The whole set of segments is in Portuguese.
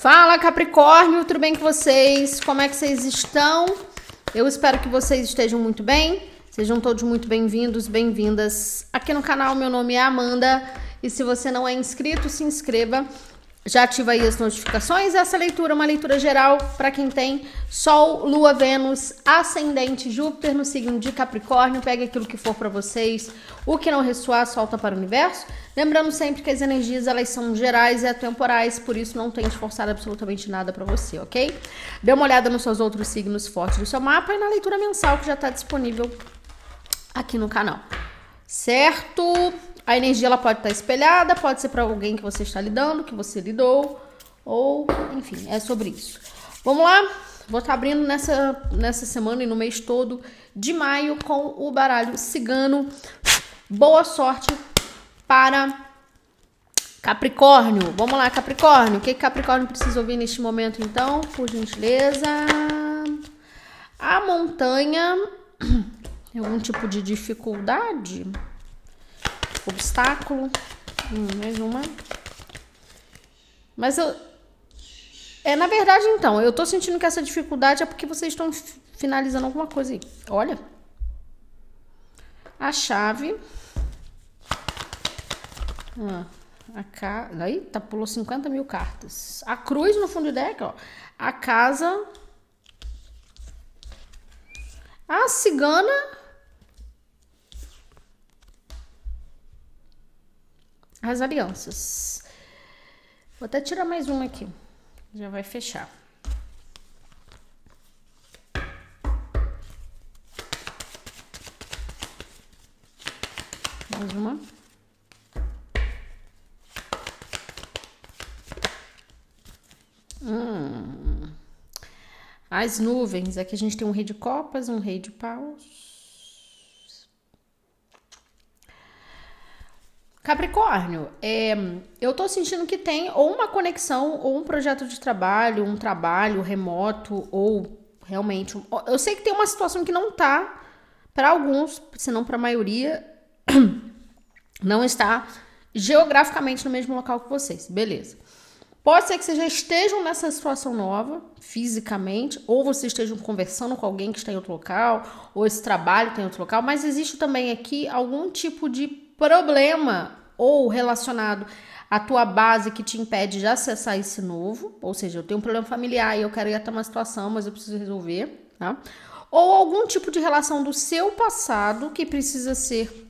Fala Capricórnio, tudo bem com vocês? Como é que vocês estão? Eu espero que vocês estejam muito bem. Sejam todos muito bem-vindos, bem-vindas aqui no canal. Meu nome é Amanda e se você não é inscrito, se inscreva já ativa aí as notificações. Essa leitura é uma leitura geral para quem tem Sol, Lua, Vênus, Ascendente, Júpiter no signo de Capricórnio. Pegue aquilo que for para vocês. O que não ressoar, solta para o universo. Lembrando sempre que as energias elas são gerais e atemporais, por isso não tente forçar absolutamente nada para você, ok? Dê uma olhada nos seus outros signos fortes do seu mapa e na leitura mensal que já está disponível aqui no canal. Certo? A energia ela pode estar espelhada, pode ser para alguém que você está lidando, que você lidou, ou enfim, é sobre isso. Vamos lá? Vou estar abrindo nessa, nessa semana e no mês todo de maio com o baralho cigano. Boa sorte para Capricórnio. Vamos lá, Capricórnio. O que Capricórnio precisa ouvir neste momento, então? Por gentileza. A montanha. Algum tipo de dificuldade? Obstáculo. Hum, mais uma. Mas eu. É, na verdade, então, eu tô sentindo que essa dificuldade é porque vocês estão finalizando alguma coisa aí. Olha. A chave. Ah, a ca... Aí, tá, pulou 50 mil cartas. A cruz no fundo do deck, ó. A casa. A cigana. As alianças. Vou até tirar mais uma aqui. Já vai fechar. Mais uma. Hum. As nuvens. Aqui a gente tem um rei de copas, um rei de paus. Capricórnio, é, eu tô sentindo que tem ou uma conexão, ou um projeto de trabalho, um trabalho remoto, ou realmente. Eu sei que tem uma situação que não tá, para alguns, se não para a maioria, não está geograficamente no mesmo local que vocês. Beleza. Pode ser que vocês já estejam nessa situação nova, fisicamente, ou vocês estejam conversando com alguém que está em outro local, ou esse trabalho tem outro local, mas existe também aqui algum tipo de problema ou relacionado à tua base que te impede de acessar esse novo, ou seja, eu tenho um problema familiar e eu quero ir até uma situação, mas eu preciso resolver, tá? Ou algum tipo de relação do seu passado que precisa ser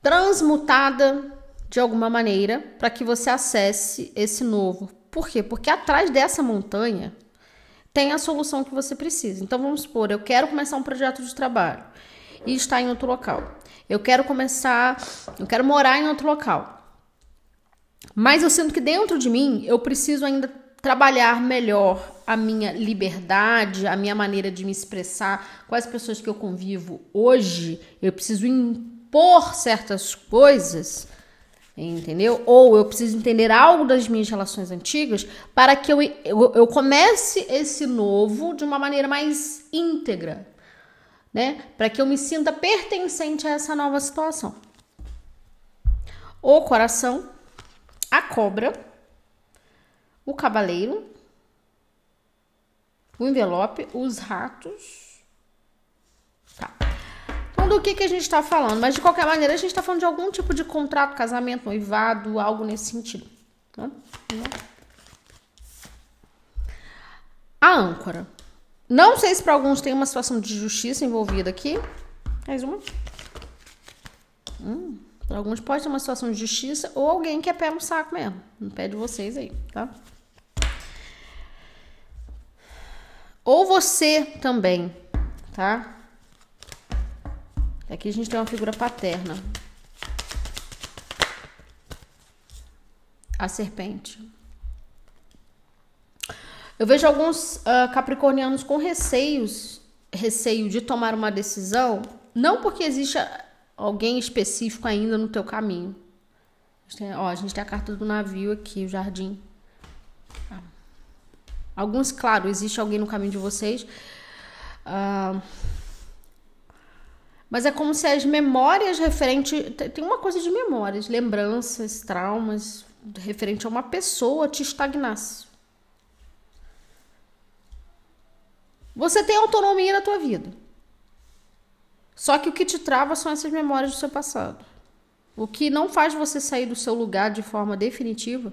transmutada de alguma maneira para que você acesse esse novo. Por quê? Porque atrás dessa montanha tem a solução que você precisa. Então vamos supor, eu quero começar um projeto de trabalho e está em outro local. Eu quero começar, eu quero morar em outro local. Mas eu sinto que dentro de mim eu preciso ainda trabalhar melhor a minha liberdade, a minha maneira de me expressar com as pessoas que eu convivo hoje. Eu preciso impor certas coisas, entendeu? Ou eu preciso entender algo das minhas relações antigas para que eu, eu, eu comece esse novo de uma maneira mais íntegra, né? Para que eu me sinta pertencente a essa nova situação. O coração, a cobra, o cavaleiro, o envelope, os ratos. Tá. Então, do que, que a gente está falando? Mas, de qualquer maneira, a gente está falando de algum tipo de contrato, casamento, noivado, algo nesse sentido. Tá? A âncora. Não sei se para alguns tem uma situação de justiça envolvida aqui. Mais uma. Hum, para alguns pode ter uma situação de justiça ou alguém que é pé no saco mesmo. No pé de vocês aí, tá? Ou você também, tá? Aqui a gente tem uma figura paterna. A serpente. Eu vejo alguns uh, capricornianos com receios, receio de tomar uma decisão, não porque existe alguém específico ainda no teu caminho. A gente tem, ó, a gente tem a carta do navio aqui, o jardim. Ah. Alguns, claro, existe alguém no caminho de vocês. Uh, mas é como se as memórias referentes. Tem uma coisa de memórias, lembranças, traumas, referente a uma pessoa te estagnasse. Você tem autonomia na tua vida. Só que o que te trava são essas memórias do seu passado. O que não faz você sair do seu lugar de forma definitiva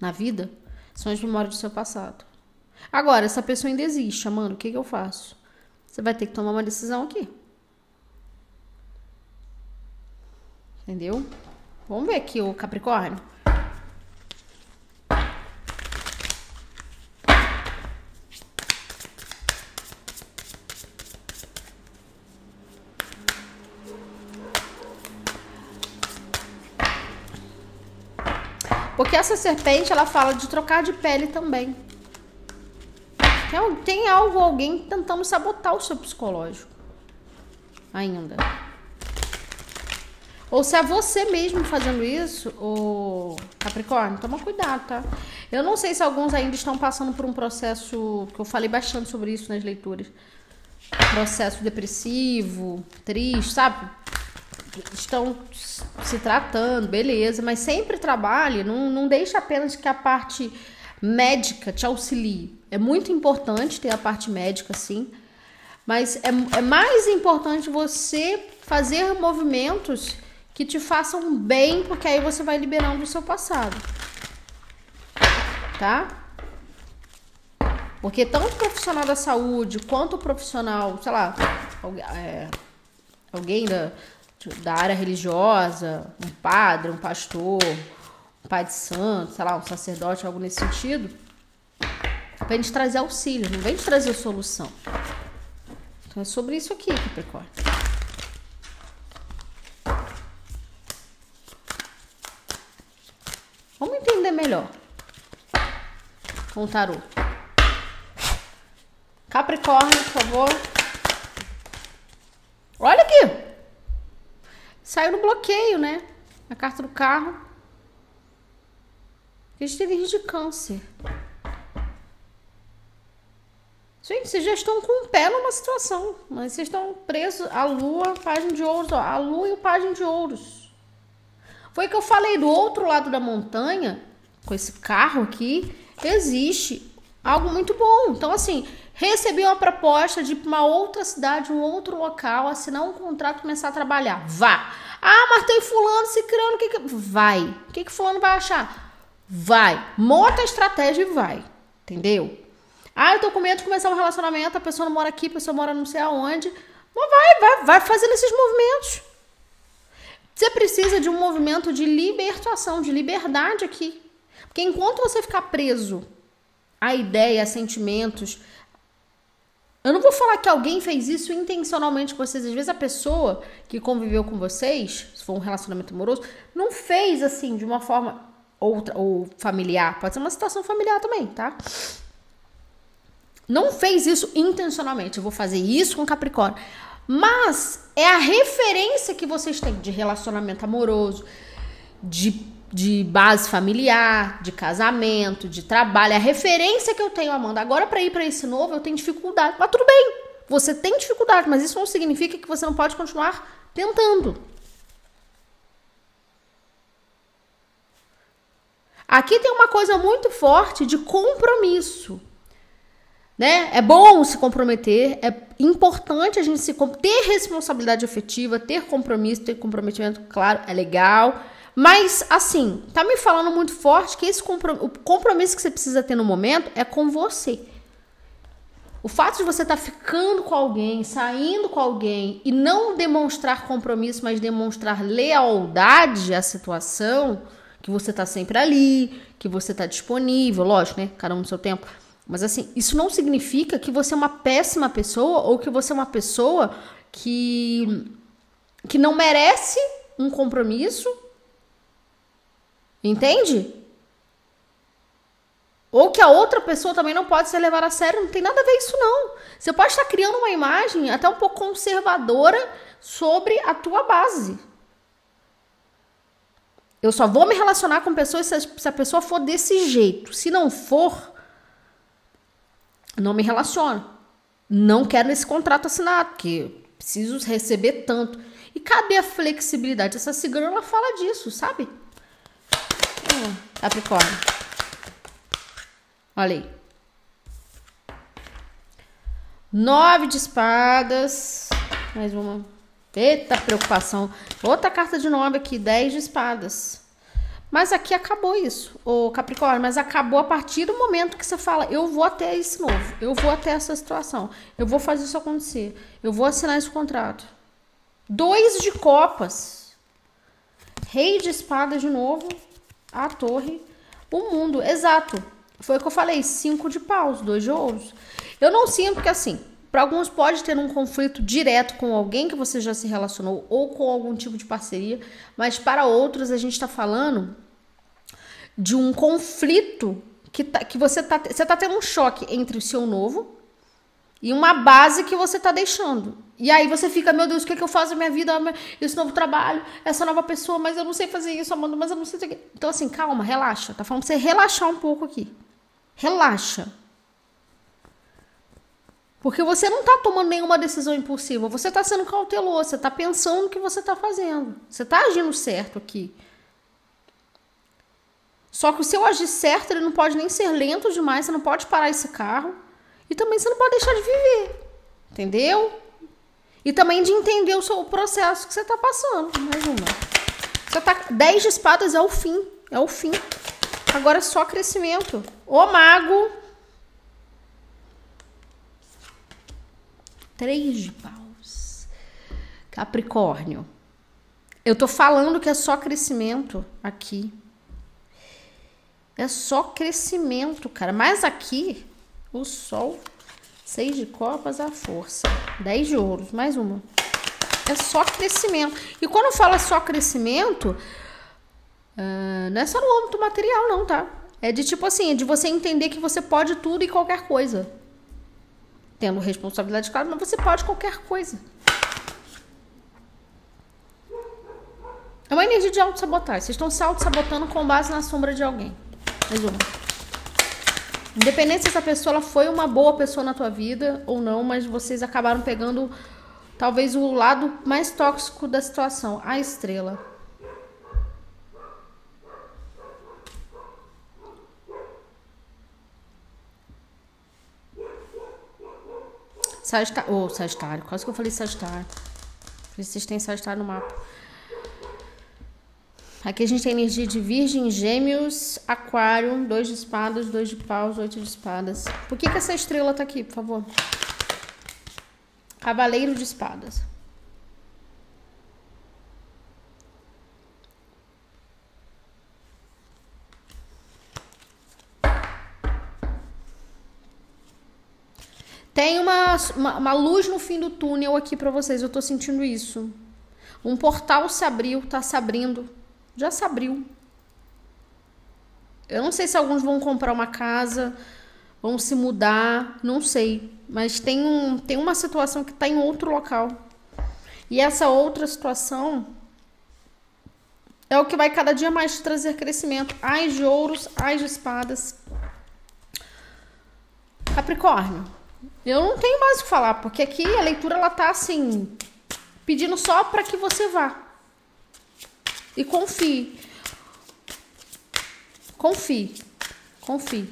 na vida são as memórias do seu passado. Agora, essa pessoa ainda existe, mano, o que, que eu faço? Você vai ter que tomar uma decisão aqui. Entendeu? Vamos ver aqui o Capricórnio. Porque essa serpente, ela fala de trocar de pele também. Tem, tem algo, alguém tentando sabotar o seu psicológico. Ainda. Ou se é você mesmo fazendo isso, o Capricórnio, toma cuidado, tá? Eu não sei se alguns ainda estão passando por um processo, que eu falei bastante sobre isso nas leituras. Processo depressivo, triste, sabe? Estão se tratando, beleza, mas sempre trabalhe, não, não deixe apenas que a parte médica te auxilie. É muito importante ter a parte médica, sim, mas é, é mais importante você fazer movimentos que te façam bem, porque aí você vai liberando o seu passado. Tá? Porque tanto o profissional da saúde quanto o profissional, sei lá, é, alguém da, da área religiosa, um padre, um pastor, um pai de santo, sei lá, um sacerdote, algo nesse sentido, vem te trazer auxílio, não vem te trazer solução. Então é sobre isso aqui, Capricórnio. Vamos entender melhor com o tarô. Capricórnio, por favor. Olha aqui. Saiu no bloqueio, né? A carta do carro. A gente teve de câncer. Gente, vocês já estão com o pé numa situação, mas vocês estão presos. A lua, página de ouros, ó, a lua e o página de ouros. Foi que eu falei do outro lado da montanha, com esse carro aqui, existe algo muito bom. Então, assim, recebi uma proposta de uma outra cidade, um outro local, assinar um contrato, começar a trabalhar. Vá. Ah, mas tem fulano se criando, o que, que vai? O que que fulano vai achar? Vai. Monta a estratégia e vai. Entendeu? Ah, eu tô com medo de começar um relacionamento, a pessoa não mora aqui, a pessoa mora não sei aonde. Mas vai, vai, vai fazendo esses movimentos. Você precisa de um movimento de libertação, de liberdade aqui. Porque enquanto você ficar preso a ideias, a sentimentos, eu não vou falar que alguém fez isso intencionalmente com vocês. Às vezes a pessoa que conviveu com vocês, se for um relacionamento amoroso, não fez assim de uma forma outra ou familiar. Pode ser uma situação familiar também, tá? Não fez isso intencionalmente. Eu vou fazer isso com Capricórnio. Mas é a referência que vocês têm de relacionamento amoroso, de, de base familiar, de casamento, de trabalho. A referência que eu tenho, Amanda. Agora, para ir para esse novo, eu tenho dificuldade. Mas tudo bem, você tem dificuldade, mas isso não significa que você não pode continuar tentando. Aqui tem uma coisa muito forte de compromisso. Né? É bom se comprometer, é importante a gente se ter responsabilidade afetiva, ter compromisso, ter comprometimento, claro, é legal. Mas assim, tá me falando muito forte que esse compromisso, o compromisso que você precisa ter no momento é com você. O fato de você estar tá ficando com alguém, saindo com alguém e não demonstrar compromisso, mas demonstrar lealdade à situação, que você tá sempre ali, que você tá disponível, lógico, né? Cada um no seu tempo mas assim, isso não significa que você é uma péssima pessoa ou que você é uma pessoa que que não merece um compromisso. Entende? Ou que a outra pessoa também não pode ser levada a sério, não tem nada a ver isso não. Você pode estar criando uma imagem até um pouco conservadora sobre a tua base. Eu só vou me relacionar com pessoas se a pessoa for desse jeito. Se não for, não me relaciono. Não quero esse contrato assinado, porque preciso receber tanto. E cadê a flexibilidade? Essa cigana ela fala disso, sabe? Capricórnio. Olha aí. Nove de espadas. Mais uma. Eita, preocupação. Outra carta de nove aqui. Dez de espadas. Mas aqui acabou isso, o Capricórnio. Mas acabou a partir do momento que você fala: eu vou até esse novo, eu vou até essa situação, eu vou fazer isso acontecer, eu vou assinar esse contrato. Dois de copas, rei de espadas de novo, a torre, o mundo, exato. Foi o que eu falei: cinco de paus, dois de ouros. Eu não sinto que assim. Para alguns pode ter um conflito direto com alguém que você já se relacionou ou com algum tipo de parceria, mas para outros a gente está falando de um conflito que, tá, que você tá, você tá tendo um choque entre o seu novo e uma base que você tá deixando. E aí você fica, meu Deus, o que, é que eu faço na minha vida? Esse novo trabalho, essa nova pessoa, mas eu não sei fazer isso, Amanda, mas eu não sei. Então, assim, calma, relaxa. Tá falando pra você relaxar um pouco aqui. Relaxa. Porque você não tá tomando nenhuma decisão impulsiva, você tá sendo cauteloso, você tá pensando no que você tá fazendo. Você tá agindo certo aqui. Só que o seu agir certo, ele não pode nem ser lento demais, você não pode parar esse carro. E também você não pode deixar de viver. Entendeu? E também de entender o seu processo que você está passando. Mais uma. Você tá, 10 de espadas é o fim. É o fim. Agora é só crescimento. O mago. Três de paus. Capricórnio. Eu tô falando que é só crescimento aqui. É só crescimento, cara. Mas aqui, o sol, seis de copas, a força. Dez de ouros, mais uma. É só crescimento. E quando fala só crescimento, uh, não é só no âmbito material, não, tá? É de tipo assim, é de você entender que você pode tudo e qualquer coisa. Tendo responsabilidade, claro, mas você pode qualquer coisa. É uma energia de auto-sabotagem. Vocês estão se auto-sabotando com base na sombra de alguém. Mais uma. Independente se essa pessoa foi uma boa pessoa na tua vida ou não, mas vocês acabaram pegando talvez o lado mais tóxico da situação, a estrela. Sagitário, oh, Sagitário, quase que eu falei Sagitário. Vocês têm Sagitário no mapa. Aqui a gente tem energia de Virgem, Gêmeos, Aquário, dois de espadas, dois de paus, oito de espadas. Por que, que essa estrela tá aqui, por favor? Cavaleiro de espadas. Tem uma, uma, uma, luz no fim do túnel aqui para vocês, eu tô sentindo isso. Um portal se abriu, tá se abrindo já se abriu. Eu não sei se alguns vão comprar uma casa, vão se mudar, não sei. Mas tem, um, tem uma situação que está em outro local. E essa outra situação é o que vai cada dia mais trazer crescimento. As de ouros, as de espadas. Capricórnio, eu não tenho mais o que falar, porque aqui a leitura ela tá assim, pedindo só para que você vá. E confie. Confie. Confie.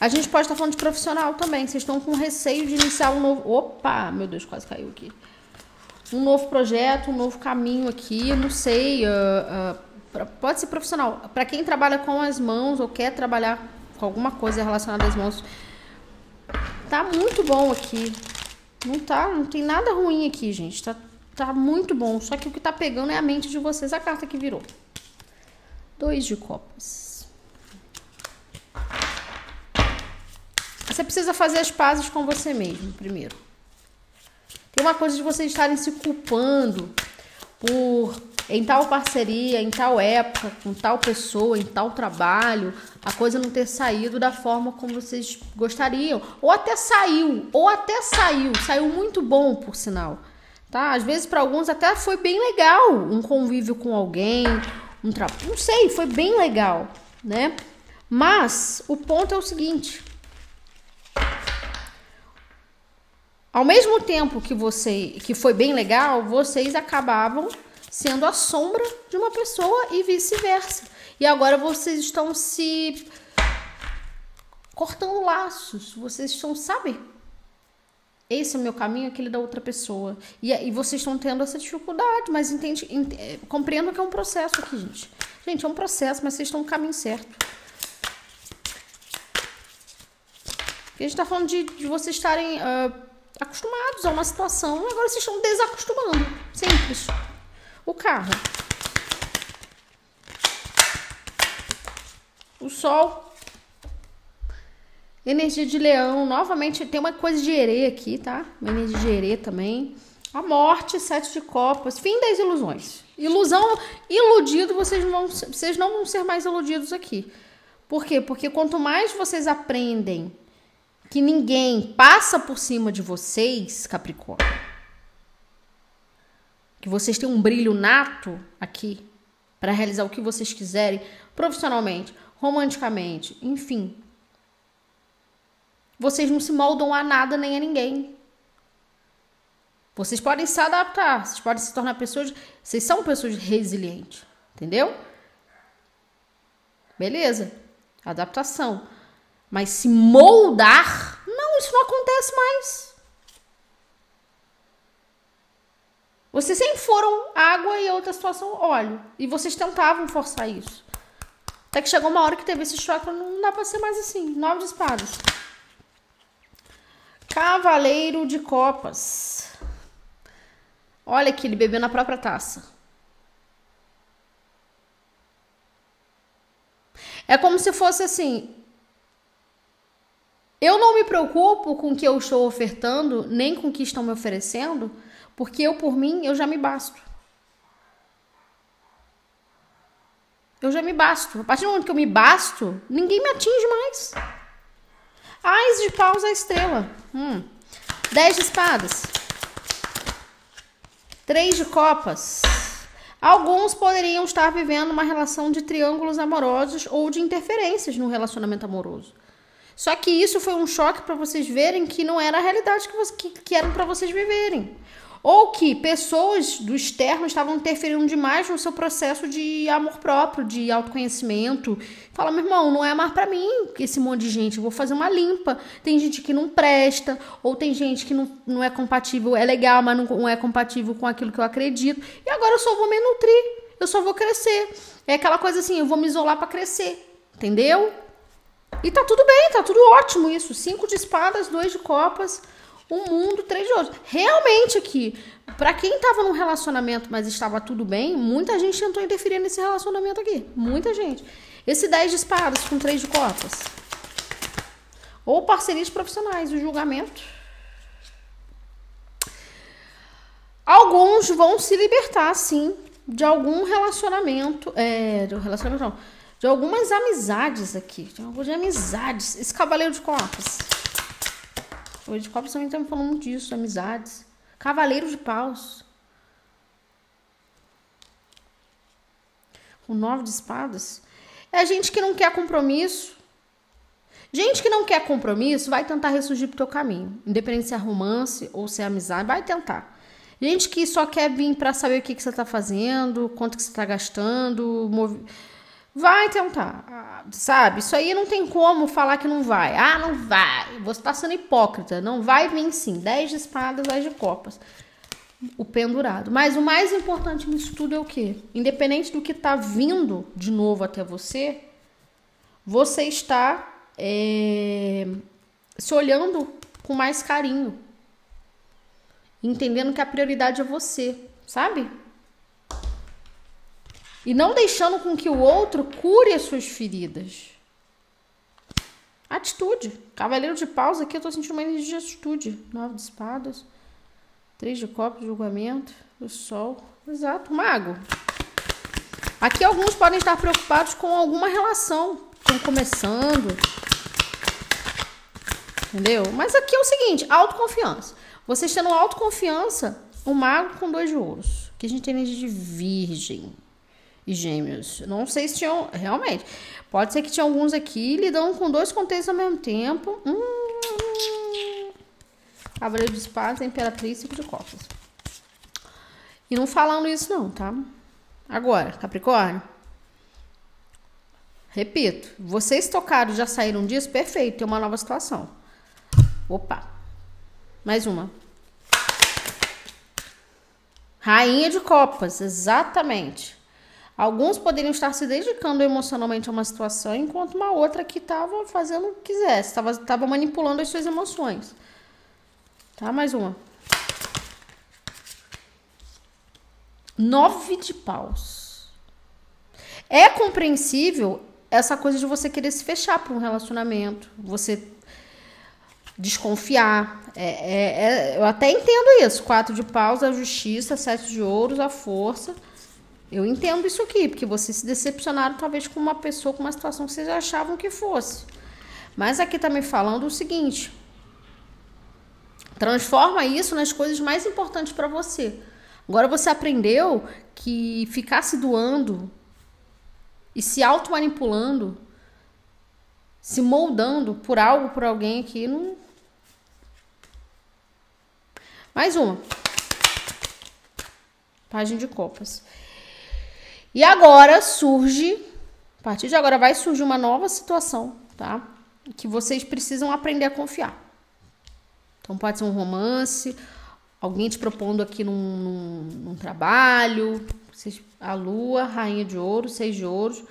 A gente pode estar falando de profissional também. Vocês estão com receio de iniciar um novo. Opa! Meu Deus, quase caiu aqui. Um novo projeto, um novo caminho aqui. Eu não sei. Uh, uh, pode ser profissional. Para quem trabalha com as mãos ou quer trabalhar com alguma coisa relacionada às mãos, tá muito bom aqui. Não tá, não tem nada ruim aqui, gente. Tá Tá muito bom. Só que o que tá pegando é a mente de vocês. A carta que virou. Dois de copas. Você precisa fazer as pazes com você mesmo, primeiro. Tem uma coisa de vocês estarem se culpando por em tal parceria, em tal época, com tal pessoa, em tal trabalho, a coisa não ter saído da forma como vocês gostariam, ou até saiu, ou até saiu, saiu muito bom, por sinal tá? Às vezes para alguns até foi bem legal um convívio com alguém, um trabalho, não sei, foi bem legal, né? Mas o ponto é o seguinte: ao mesmo tempo que você que foi bem legal, vocês acabavam sendo a sombra de uma pessoa e vice-versa. E agora vocês estão se cortando laços. Vocês estão, sabe? Esse é o meu caminho, aquele da outra pessoa. E, e vocês estão tendo essa dificuldade, mas entende, ent, é, compreendo que é um processo aqui, gente. Gente, é um processo, mas vocês estão no caminho certo. a gente tá falando de, de vocês estarem uh, acostumados a uma situação, agora vocês estão desacostumando. Simples. O carro. O sol. Energia de leão. Novamente, tem uma coisa de herê aqui, tá? Energia de herê também. A morte, sete de copas. Fim das ilusões. Ilusão, iludido, vocês não, vão, vocês não vão ser mais iludidos aqui. Por quê? Porque quanto mais vocês aprendem que ninguém passa por cima de vocês, Capricórnio, que vocês têm um brilho nato aqui para realizar o que vocês quiserem, profissionalmente, romanticamente, enfim. Vocês não se moldam a nada nem a ninguém. Vocês podem se adaptar, vocês podem se tornar pessoas. Vocês são pessoas resilientes, entendeu? Beleza? Adaptação. Mas se moldar, não, isso não acontece mais. Vocês sempre foram água e outra situação óleo. E vocês tentavam forçar isso. Até que chegou uma hora que teve esse choque, não dá pra ser mais assim. Nove de espadas. Cavaleiro de copas. Olha aqui, ele bebeu na própria taça. É como se fosse assim. Eu não me preocupo com o que eu estou ofertando, nem com o que estão me oferecendo, porque eu, por mim, eu já me basto. Eu já me basto. A partir do momento que eu me basto, ninguém me atinge mais. Ais de paus a estrela. Hum. Dez de espadas. Três de copas. Alguns poderiam estar vivendo uma relação de triângulos amorosos ou de interferências no relacionamento amoroso. Só que isso foi um choque para vocês verem que não era a realidade que, que, que eram para vocês viverem. Ou que pessoas do externo estavam interferindo demais no seu processo de amor próprio, de autoconhecimento. Fala, meu irmão, não é mais para mim esse monte de gente, eu vou fazer uma limpa. Tem gente que não presta, ou tem gente que não, não é compatível, é legal, mas não, não é compatível com aquilo que eu acredito. E agora eu só vou me nutrir, eu só vou crescer. É aquela coisa assim, eu vou me isolar para crescer, entendeu? E tá tudo bem, tá tudo ótimo isso. Cinco de espadas, dois de copas um mundo, outros. Realmente aqui, para quem tava num relacionamento, mas estava tudo bem, muita gente tentou interferir nesse relacionamento aqui. Muita gente. Esse 10 de espadas com três de copas. Ou parcerias profissionais, o julgamento. Alguns vão se libertar, sim, de algum relacionamento. É, do relacionamento não. De algumas amizades aqui. De algumas amizades. Esse cavaleiro de copas. O de Copas também estamos falando disso, amizades. Cavaleiro de paus. O nove de espadas. É gente que não quer compromisso. Gente que não quer compromisso vai tentar ressurgir pro teu caminho. Independente se é romance ou se é amizade, vai tentar. Gente que só quer vir para saber o que, que você tá fazendo, quanto que você tá gastando, Vai tentar, sabe? Isso aí não tem como falar que não vai. Ah, não vai. Você tá sendo hipócrita. Não vai vir sim. 10 de espadas, 10 de copas. O pendurado. Mas o mais importante nisso tudo é o quê? Independente do que tá vindo de novo até você, você está é, se olhando com mais carinho. Entendendo que a prioridade é você, sabe? E não deixando com que o outro cure as suas feridas. Atitude. Cavaleiro de paus aqui eu tô sentindo uma energia de atitude. Nove de espadas. Três de copos, julgamento. O sol. Exato. Mago. Aqui alguns podem estar preocupados com alguma relação. Estão começando. Entendeu? Mas aqui é o seguinte, autoconfiança. Vocês tendo autoconfiança, o mago com dois de ouros. Aqui a gente tem energia de virgem e gêmeos. Não sei se tinham. Realmente. Pode ser que tinha alguns aqui lidando com dois contextos ao mesmo tempo. Hum, Cavaleiro de espadas, Imperatriz e de copas. E não falando isso não, tá? Agora, Capricórnio. Repito, vocês tocaram já saíram disso, perfeito, tem uma nova situação. Opa. Mais uma. Rainha de Copas, exatamente. Alguns poderiam estar se dedicando emocionalmente a uma situação, enquanto uma outra que estava fazendo o que quisesse, estava manipulando as suas emoções. Tá? Mais uma. Nove de paus. É compreensível essa coisa de você querer se fechar para um relacionamento, você desconfiar. É, é, é, eu até entendo isso. Quatro de paus, a justiça, sete de ouros, a força. Eu entendo isso aqui, porque vocês se decepcionaram talvez com uma pessoa, com uma situação que vocês achavam que fosse. Mas aqui tá me falando o seguinte: transforma isso nas coisas mais importantes para você. Agora você aprendeu que ficar se doando e se auto-manipulando, se moldando por algo, por alguém aqui, não. Mais uma. Página de copas. E agora surge, a partir de agora vai surgir uma nova situação, tá? Que vocês precisam aprender a confiar. Então pode ser um romance, alguém te propondo aqui num, num, num trabalho, a lua, rainha de ouro, seis de ouros.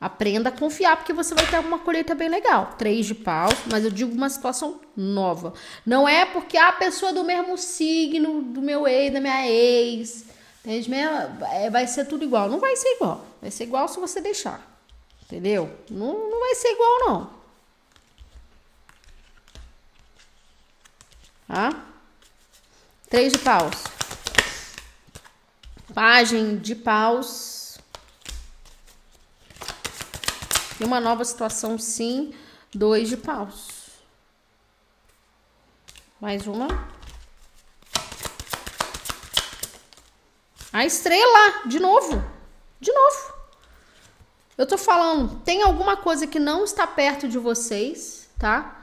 Aprenda a confiar, porque você vai ter uma colheita bem legal. Três de paus, mas eu digo uma situação nova. Não é porque a pessoa do mesmo signo do meu ex, da minha ex, é, vai ser tudo igual. Não vai ser igual. Vai ser igual se você deixar. Entendeu? Não, não vai ser igual, não. Tá? Três de paus. Pagem de paus. E uma nova situação, sim. Dois de paus. Mais uma. A estrela, de novo. De novo. Eu tô falando, tem alguma coisa que não está perto de vocês, tá?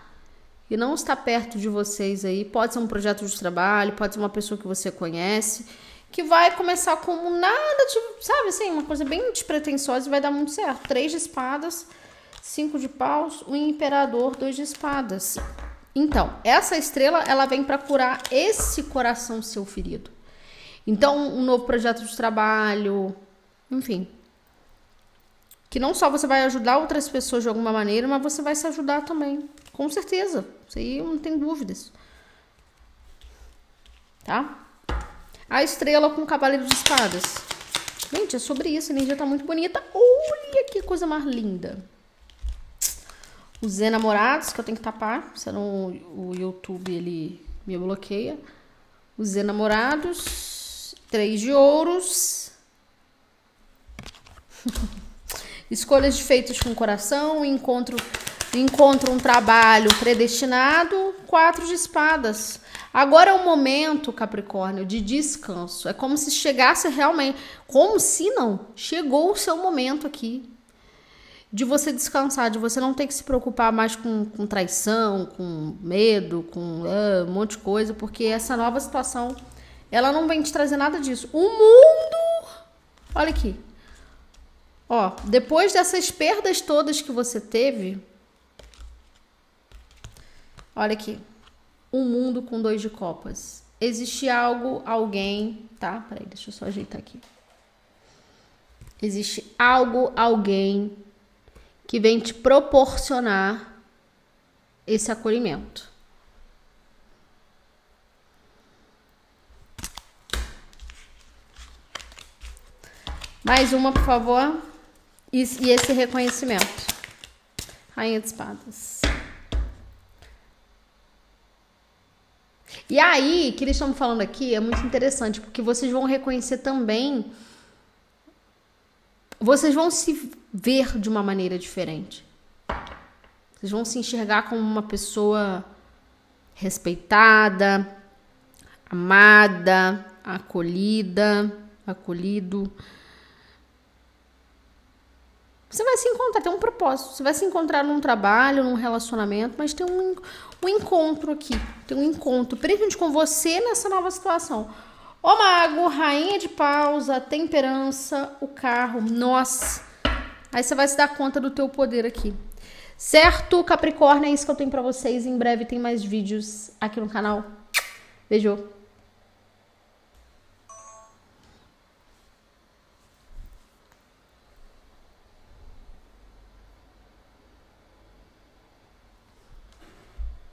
E não está perto de vocês aí. Pode ser um projeto de trabalho, pode ser uma pessoa que você conhece, que vai começar como nada, sabe assim, uma coisa bem despretensiosa e vai dar muito certo. Três de espadas, cinco de paus, um imperador, dois de espadas. Então, essa estrela, ela vem para curar esse coração seu ferido. Então, um novo projeto de trabalho, enfim. Que não só você vai ajudar outras pessoas de alguma maneira, mas você vai se ajudar também. Com certeza. Isso aí não tem dúvidas. Tá? A estrela com o cavaleiro de espadas. Gente, é sobre isso. A energia tá muito bonita. Olha que coisa mais linda. Os enamorados, que eu tenho que tapar, senão o YouTube ele me bloqueia. Os enamorados Três de ouros. Escolhas feitas com coração. Encontro, encontro um trabalho predestinado. Quatro de espadas. Agora é o momento, Capricórnio, de descanso. É como se chegasse realmente. Como se não? Chegou o seu momento aqui. De você descansar, de você não ter que se preocupar mais com, com traição, com medo, com uh, um monte de coisa, porque essa nova situação ela não vem te trazer nada disso. O mundo. Olha aqui. Ó, depois dessas perdas todas que você teve. Olha aqui. Um mundo com dois de copas. Existe algo, alguém. Tá? Peraí, deixa eu só ajeitar aqui. Existe algo, alguém que vem te proporcionar esse acolhimento. Mais uma, por favor. E, e esse reconhecimento. Rainha de espadas. E aí, que eles estão falando aqui é muito interessante, porque vocês vão reconhecer também. Vocês vão se ver de uma maneira diferente. Vocês vão se enxergar como uma pessoa respeitada, amada, acolhida, acolhido. Você vai se encontrar, tem um propósito. Você vai se encontrar num trabalho, num relacionamento, mas tem um, um encontro aqui. Tem um encontro, principalmente com você nessa nova situação. O mago, rainha de pausa, temperança, o carro. Nossa. Aí você vai se dar conta do teu poder aqui. Certo, Capricórnio? É isso que eu tenho para vocês. Em breve tem mais vídeos aqui no canal. Beijo.